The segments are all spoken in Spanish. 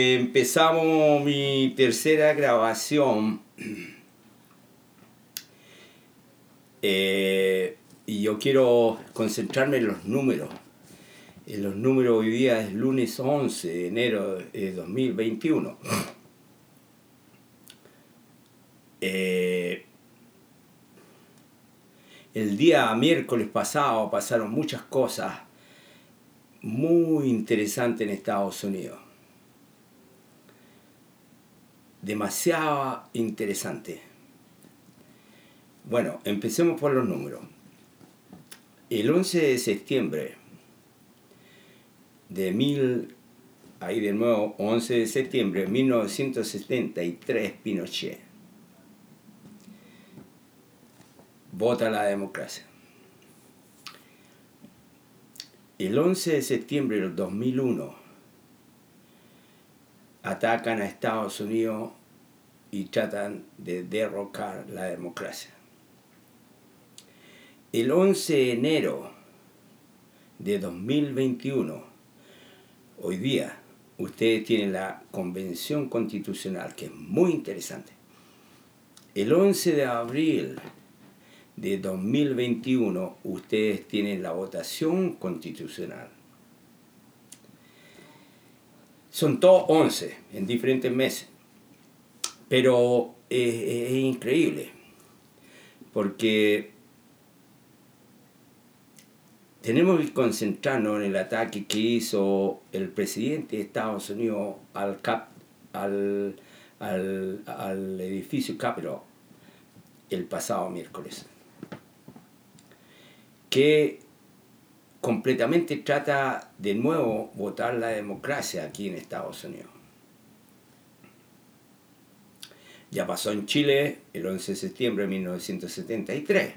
Empezamos mi tercera grabación eh, y yo quiero concentrarme en los números. En los números hoy día es lunes 11 de enero de 2021. Eh, el día miércoles pasado pasaron muchas cosas muy interesantes en Estados Unidos demasiado interesante. Bueno, empecemos por los números. El 11 de septiembre de mil, ahí de nuevo, 11 de septiembre de 1973, Pinochet vota la democracia. El 11 de septiembre del 2001 atacan a Estados Unidos y tratan de derrocar la democracia. El 11 de enero de 2021, hoy día, ustedes tienen la convención constitucional, que es muy interesante. El 11 de abril de 2021, ustedes tienen la votación constitucional. Son todos 11 en diferentes meses. Pero es, increíble, porque tenemos que concentrarnos en el ataque que hizo el presidente de Estados Unidos al, cap, al, al edificio Capitol el pasado miércoles, que completamente trata de nuevo votar la democracia aquí en Estados Unidos. Ya pasó en Chile el 11 de septiembre de 1973.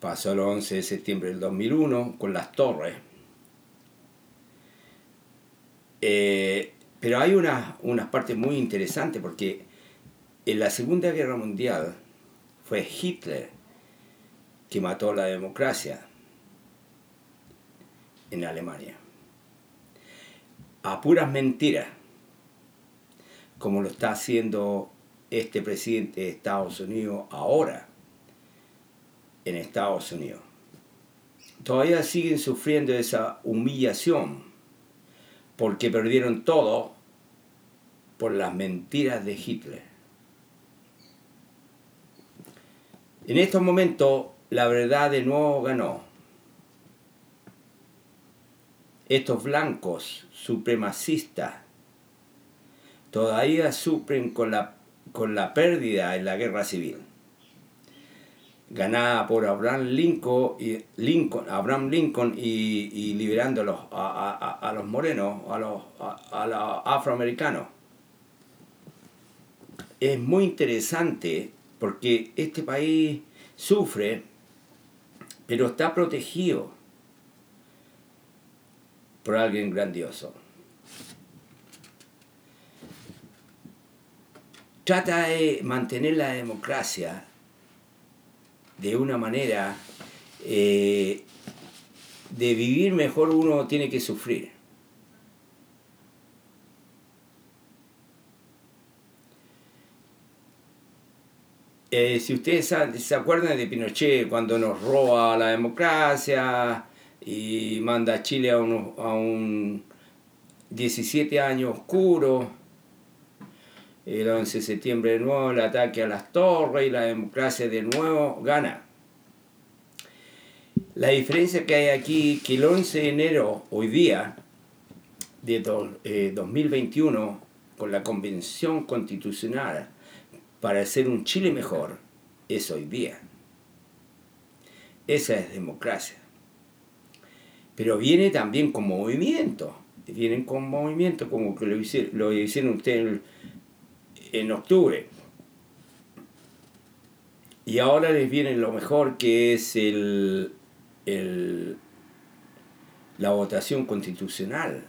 Pasó el 11 de septiembre del 2001 con las torres. Eh, pero hay unas una partes muy interesantes porque en la Segunda Guerra Mundial fue Hitler que mató la democracia en Alemania. A puras mentiras como lo está haciendo este presidente de Estados Unidos ahora en Estados Unidos. Todavía siguen sufriendo esa humillación porque perdieron todo por las mentiras de Hitler. En estos momentos la verdad de nuevo ganó. Estos blancos supremacistas todavía sufren con la, con la pérdida en la guerra civil, ganada por Abraham Lincoln, y, Abraham Lincoln y, liberando a los, a, los morenos, a los, a los afroamericanos. Es muy interesante porque este país sufre, pero está protegido por alguien grandioso. trata de mantener la democracia de una manera eh, de vivir mejor uno tiene que sufrir. Eh, si ustedes se acuerdan de Pinochet cuando nos roba la democracia y manda a Chile a, a un 17 años oscuro, el 11 de septiembre de nuevo el ataque a las torres y la democracia de nuevo gana. La diferencia que hay aquí que el 11 de enero, hoy día, de 2021, eh, con la convención constitucional para hacer un Chile mejor, es hoy día. Esa es democracia. Pero viene también con movimiento. Vienen con movimiento como que lo hicieron, lo hicieron ustedes en octubre. Y ahora les viene lo mejor que es el, la votación constitucional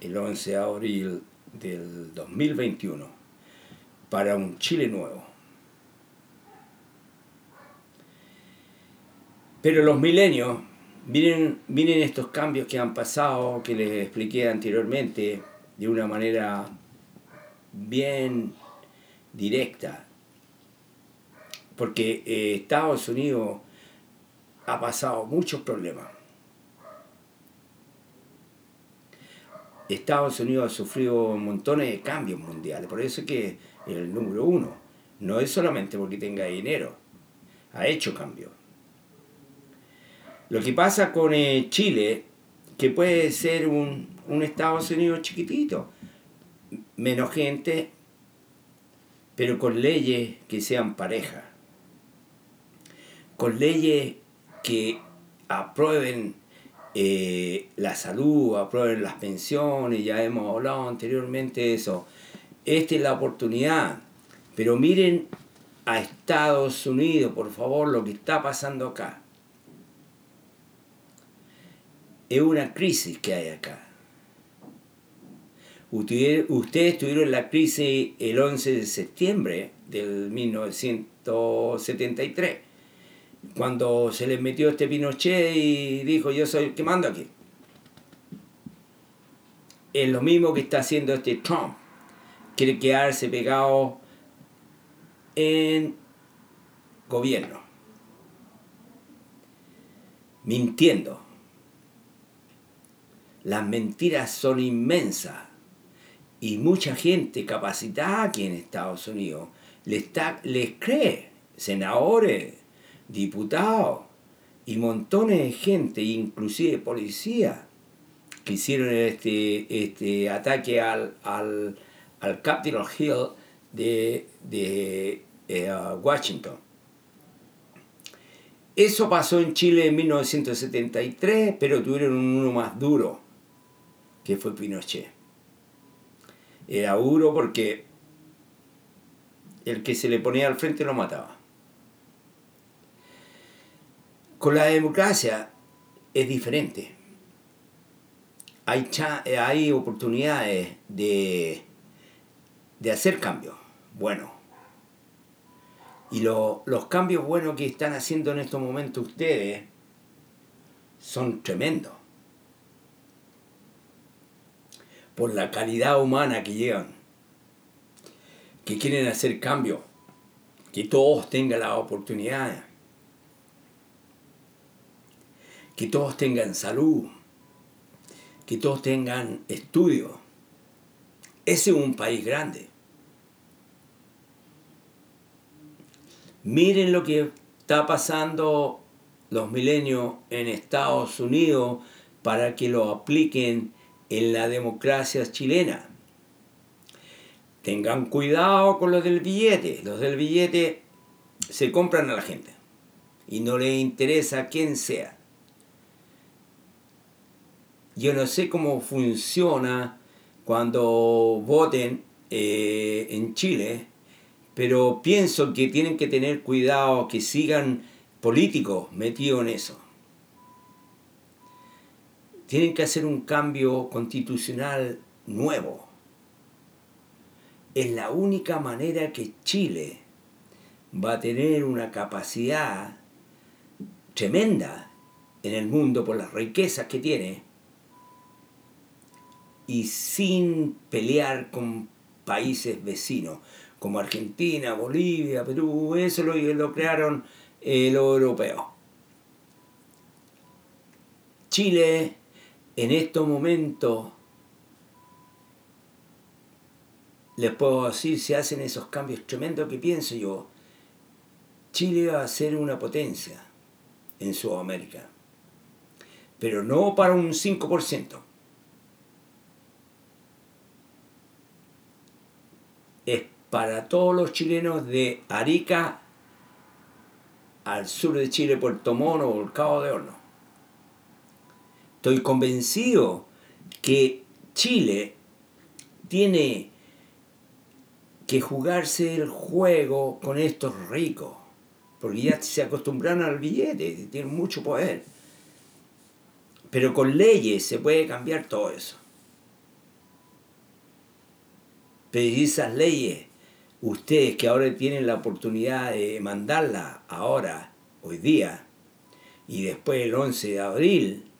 el 11 de abril del 2021 para un Chile nuevo. Pero los milenios, vienen, vienen estos cambios que han pasado, que les expliqué anteriormente, de una manera bien directa, porque eh, Estados Unidos ha pasado muchos problemas. Estados Unidos ha sufrido montones de cambios mundiales, por eso es que el número uno. No es solamente porque tenga dinero, ha hecho cambios. Lo que pasa con eh, Chile, que puede ser un, un Estados Unidos chiquitito, menos gente, pero con leyes que sean parejas, con leyes que aprueben eh, la salud, aprueben las pensiones, ya hemos hablado anteriormente de eso. Esta es la oportunidad, pero miren a Estados Unidos, por favor, lo que está pasando acá. Es una crisis que hay acá. Ustedes tuvieron la crisis el 11 de septiembre del 1973 cuando se les metió este Pinochet y dijo yo soy el que mando aquí. Es lo mismo que está haciendo este Trump. Quiere quedarse pegado en gobierno. Mintiendo. Las mentiras son inmensas. Y mucha gente capacitada aquí en Estados Unidos les, les cree. Senadores, diputados y montones de gente, inclusive policía, que hicieron este, este ataque al, al, al Capitol Hill de, de eh, Washington. Eso pasó en Chile en 1973, pero tuvieron uno más duro, que fue Pinochet. Era duro porque el que se le ponía al frente lo mataba. Con la democracia es diferente. Hay, hay oportunidades de, de hacer cambios buenos. Y los cambios buenos que están haciendo en estos momentos ustedes son tremendos. Por la calidad humana que llevan. Que quieren hacer cambios. Que todos tengan la oportunidad que todos tengan salud, que todos tengan estudio. Ese es un país grande. Miren lo que está pasando los milenios en Estados Unidos para que lo apliquen en la democracia chilena. Tengan cuidado con los del billete. Los del billete se compran a la gente y no les interesa quién sea. Yo no sé cómo funciona cuando voten eh, en Chile, pero pienso que tienen que tener cuidado que sigan políticos metidos en eso. Tienen que hacer un cambio constitucional nuevo. Es la única manera que Chile va a tener una capacidad tremenda en el mundo por las riquezas que tiene y sin pelear con países vecinos como Argentina, Bolivia, Perú, eso lo, lo crearon eh, los europeos. Chile en estos momentos, les puedo decir, se hacen esos cambios tremendos que pienso yo, Chile va a ser una potencia en Sudamérica, pero no para un 5%. es para todos los chilenos de Arica al sur de Chile, Puerto Mono o el Cabo de Horno. Estoy convencido que Chile tiene que jugarse el juego con estos ricos, porque ya se acostumbraron al billete, tienen mucho poder. Pero con leyes se puede cambiar todo eso. pedir esas leyes, ustedes que ahora tienen la oportunidad de mandarlas ahora, hoy día, y después el 11 de abril,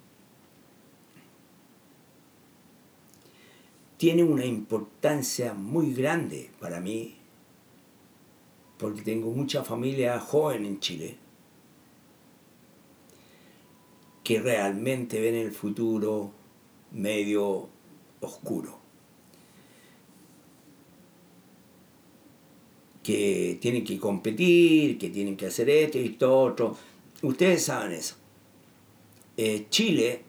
tiene una importancia muy grande para mí, porque tengo mucha familia joven en Chile, que realmente ven el futuro medio oscuro. Que tienen que competir, que tienen que hacer esto y esto otro. Ustedes saben eso. Eh, Chile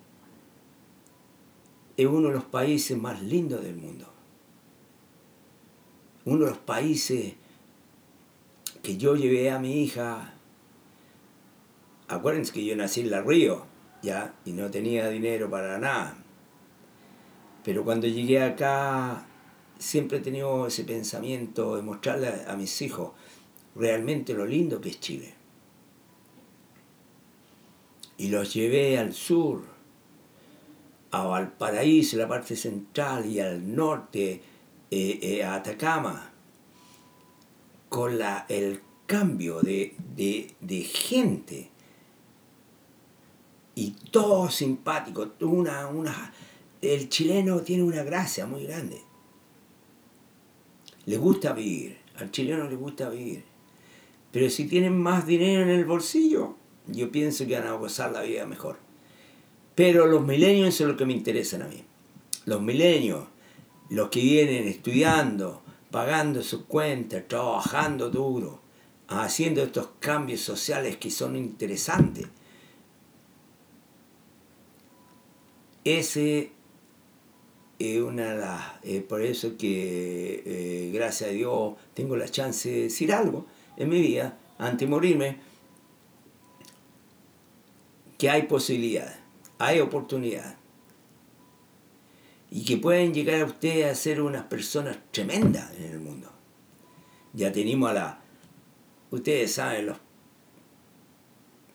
es uno de los países más lindos del mundo. Uno de los países que yo llevé a mi hija. Acuérdense que yo nací en La Río, ya, y no tenía dinero para nada. Pero cuando llegué acá, siempre he tenido ese pensamiento de mostrarle a mis hijos realmente lo lindo que es Chile. Y los llevé al sur, a Valparaíso, la parte central, y al norte, eh, eh, a Atacama, con la, el cambio de, de gente y todo simpático, una, una, el chileno tiene una gracia muy grande. Le gusta vivir, al chileno le gusta vivir. Pero si tienen más dinero en el bolsillo, yo pienso que van a gozar la vida mejor. Pero los milenios son lo que me interesan a mí. Los milenios, los que vienen estudiando, pagando sus cuentas, trabajando duro, haciendo estos cambios sociales que son interesantes. Ese es una de las. Eh, por eso que, eh, gracias a Dios, tengo la chance de decir algo en mi vida, antes de morirme, que hay posibilidades, hay oportunidades. Y que pueden llegar a ustedes a ser unas personas tremendas en el mundo. Ya tenemos a la. Ustedes saben, los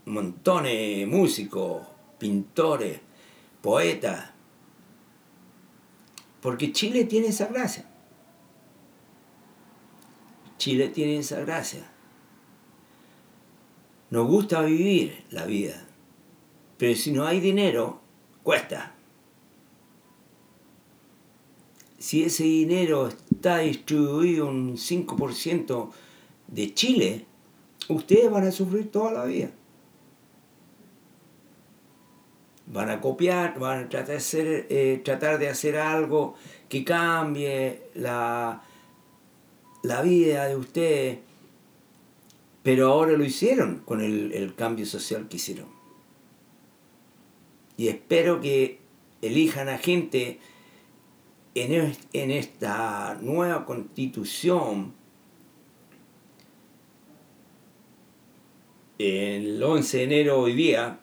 montones de músicos, pintores, poetas. Porque Chile tiene esa gracia. Chile tiene esa gracia. Nos gusta vivir la vida. Pero si no hay dinero, cuesta. Si ese dinero está distribuido un 5% de Chile, ustedes van a sufrir toda la vida. Van a copiar, van a tratar de hacer, eh, tratar de hacer algo que cambie la, la vida de ustedes. Pero ahora lo hicieron con el, el cambio social que hicieron y espero que elijan a gente en, en esta nueva constitución el 11 de enero hoy día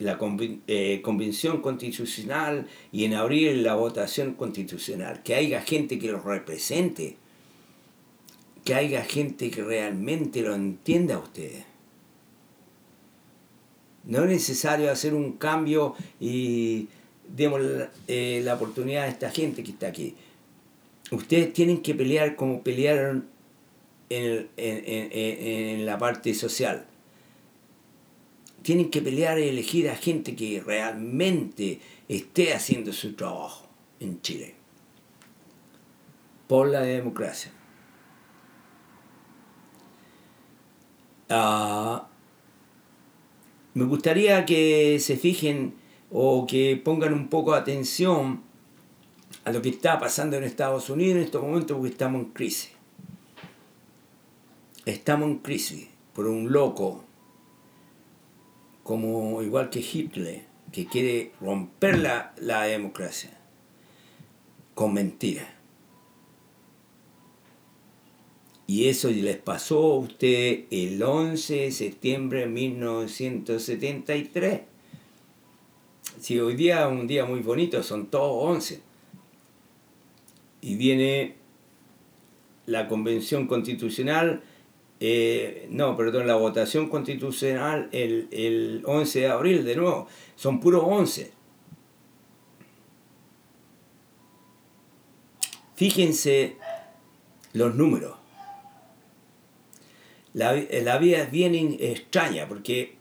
la eh, convención constitucional y en abril la votación constitucional, que haya gente que los represente, que haya gente que realmente lo entienda a ustedes. No es necesario hacer un cambio y demos eh, la, oportunidad a esta gente que está aquí. Ustedes tienen que pelear como pelearon en, en la parte social. Tienen que pelear y elegir a gente que realmente esté haciendo su trabajo en Chile. Por la democracia. Ah, me gustaría que se fijen o que pongan un poco de atención a lo que está pasando en Estados Unidos en estos momentos porque estamos en crisis. Estamos en crisis por un loco como igual que Hitler que quiere romper la, la democracia con mentiras. Y eso les pasó a usted el 11 de septiembre de 1973. Si hoy día es un día muy bonito, son todos 11. Y viene la convención constitucional, eh, no, perdón, la votación constitucional el, el 11 de abril de nuevo. Son puros 11. Fíjense los números la, vida es bien extraña porque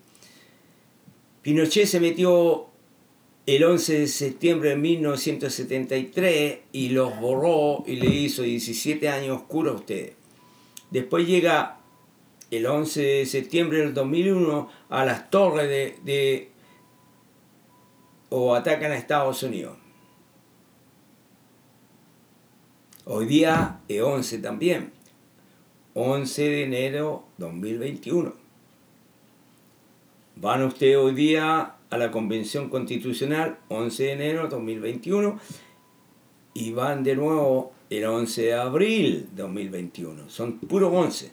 Pinochet se metió el 11 de septiembre de 1973 y los borró y le hizo 17 años oscuro a ustedes. Después llega el 11 de septiembre del 2001 a las torres de, de o atacan a Estados Unidos. Hoy día es 11 también. 11 de enero 2021. Van ustedes hoy día a la Convención Constitucional, 11 de enero 2021, y van de nuevo el 11 de abril 2021. Son puros 11.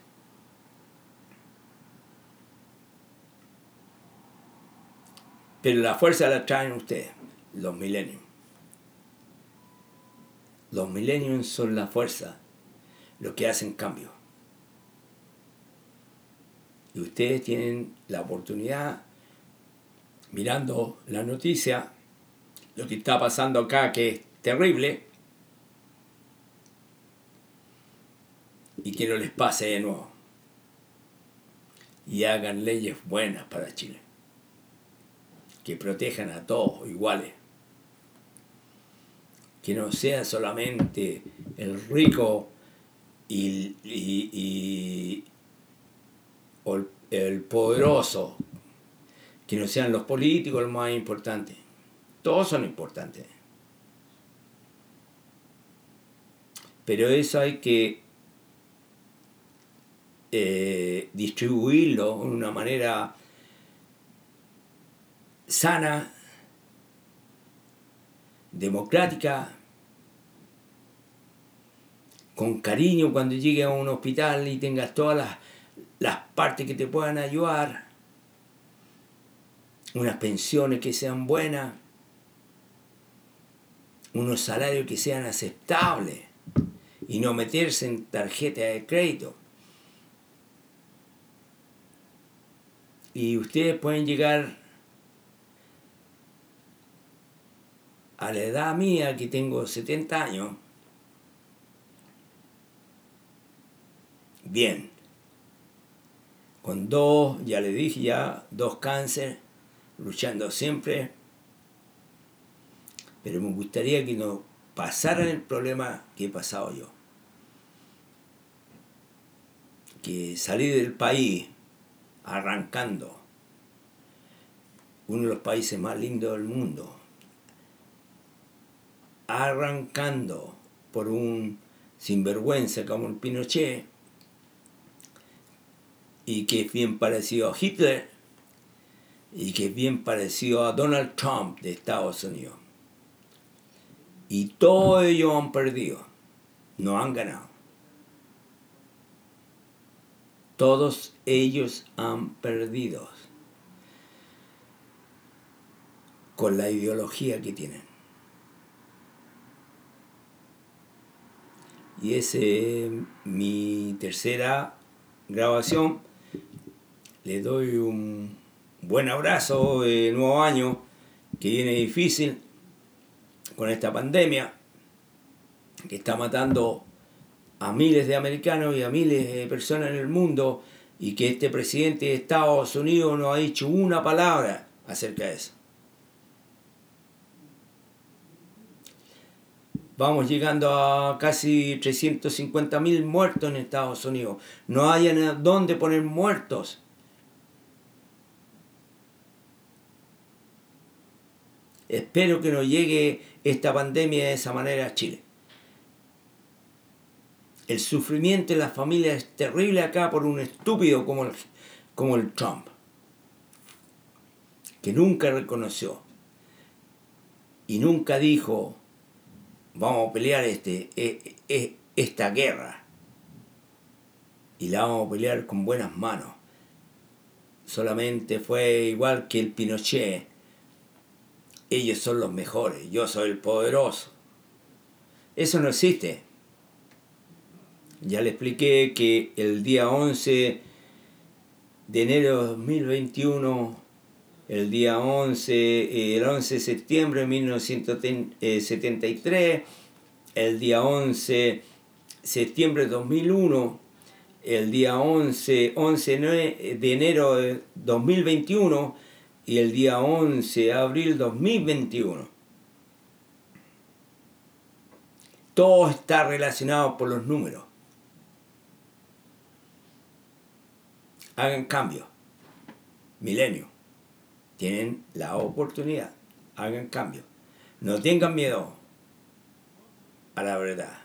Pero la fuerza la traen ustedes, los milenios. Los millennials son la fuerza, los que hacen cambio. Y ustedes tienen la oportunidad, mirando la noticia, lo que está pasando acá, que es terrible, y que no les pase de nuevo. Y hagan leyes buenas para Chile, que protejan a todos iguales que no sea solamente el rico y, el, poderoso, que no sean los políticos los más importantes. Todos son importantes. Pero eso hay que eh, distribuirlo de una manera sana democrática, con cariño cuando llegues a un hospital y tengas todas las, las partes que te puedan ayudar, unas pensiones que sean buenas, unos salarios que sean aceptables y no meterse en tarjeta de crédito. Y ustedes pueden llegar a la edad mía, que tengo 70 años, bien. Con dos, ya le dije ya, dos cáncer, luchando siempre. Pero me gustaría que no pasaran el problema que he pasado yo. Que salí del país arrancando, uno de los países más lindos del mundo, arrancando por un sinvergüenza como el Pinochet y que es bien parecido a Hitler y que es bien parecido a Donald Trump de Estados Unidos. Y todos ellos han perdido, no han ganado. Todos ellos han perdido con la ideología que tienen. Y esa es mi tercera grabación. Les doy un buen abrazo de nuevo año, que viene difícil con esta pandemia, que está matando a miles de americanos y a miles de personas en el mundo, y que este presidente de Estados Unidos no ha dicho una palabra acerca de eso. Vamos llegando a casi 350.000 muertos en Estados Unidos. No hay dónde poner muertos. Espero que no llegue esta pandemia de esa manera a Chile. El sufrimiento de las familias es terrible acá por un estúpido como el, como el Trump, que nunca reconoció y nunca dijo vamos a pelear este, e, e, esta guerra y la vamos a pelear con buenas manos. Solamente fue igual que el Pinochet. Ellos son los mejores, yo soy el poderoso. Eso no existe. Ya le expliqué que el día 11 de enero de 2021 el día 11, el 11 de septiembre de 1973, el día 11 de septiembre de 2001, el día 11, 11 de enero de 2021, y el día 11 de abril 2021. Todo está relacionado por los números. Hagan cambio. Milenio. Tienen la oportunidad. Hagan cambio. No tengan miedo a la verdad.